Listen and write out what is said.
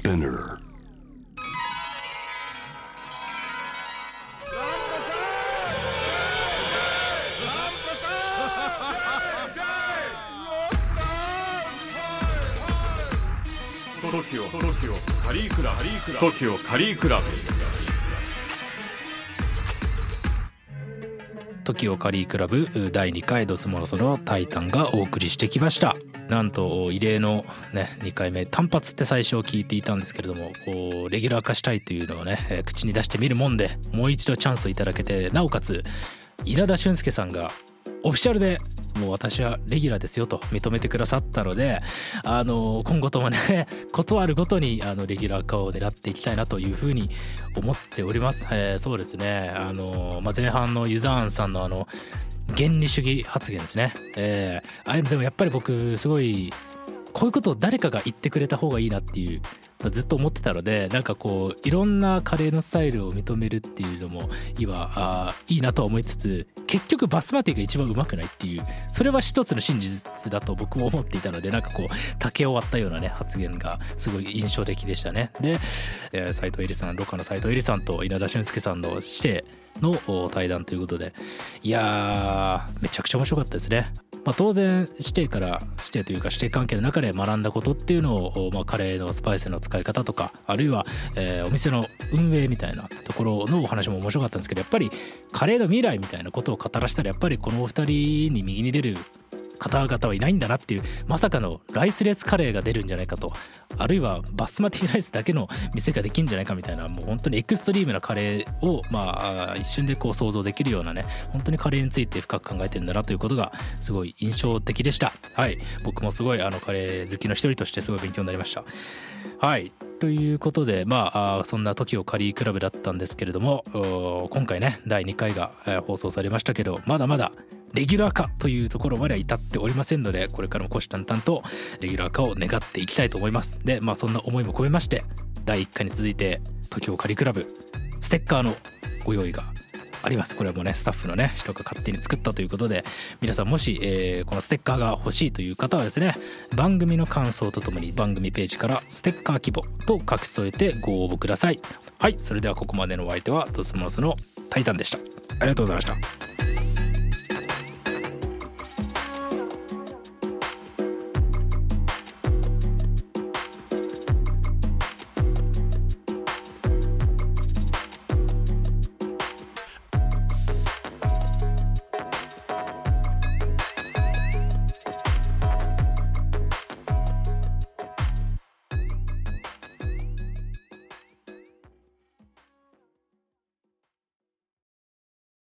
Spinner. トキオトキオカリークラブトキオカリークラブ時をカリークラブ第2回ドスモノソのタイタンがお送りしてきました。なんと異例のね2回目単発って最初聞いていたんですけれどもこうレギュラー化したいというのをね口に出してみるもんでもう一度チャンスをいただけてなおかつ稲田俊介さんがオフィシャルでもう私はレギュラーですよと認めてくださったのであの今後ともね 断るごとにあのレギュラー化を狙っていきたいなというふうに思っております。えーそうですねあの、まあ、前半のユザーンさんのあの原理主義発言ですね。えーああいうのでもやっぱり僕すごいこういうことを誰かが言ってくれた方がいいなっていうずっと思ってたのでなんかこういろんなカレーのスタイルを認めるっていうのも今あいいなとは思いつつ結局バスマティが一番うまくないっていうそれは一つの真実だと僕も思っていたのでなんかこう竹を割ったようなね発言がすごい印象的でしたねでえー斉藤恵里さんロカの斉藤恵里さんと稲田俊介さんの師弟の対談ということでいやーめちゃくちゃ面白かったですね。まあ、当然師弟から師弟というか師弟関係の中で学んだことっていうのを、まあ、カレーのスパイスの使い方とかあるいは、えーお店の運営みたいなところのお話も面白かったんですけどやっぱりカレーの未来みたいなことを語らせたらやっぱりこのお二人に右に出る方々はいないんだなっていうまさかのライスレスカレーが出るんじゃないかとあるいはバスマティライスだけの店ができるんじゃないかみたいなもう本当にエクストリームなカレーをまあ一瞬でこう想像できるようなね本当にカレーについて深く考えてるんだなということがすごい印象的でした。はい。僕もすごいあのカレー好きの一人としてすごい勉強になりました。はい。ということでまあそんな時をカリークラブだったんですけれども今回ね第2回が、放送されましたけどまだまだレギュラー化というところまでは至っておりませんのでこれからも虎視眈々とレギュラー化を願っていきたいと思います。でまあそんな思いも込めまして第1回に続いて時をカリクラブステッカーのご用意があります。これはもうねスタッフのね人が勝手に作ったということで皆さんもし、えーこのステッカーが欲しいという方はですね番組の感想とともに番組ページからステッカー希望と書き添えてご応募ください。はいそれではここまでのお相手はドスモノスのタイタンでした。ありがとうございました。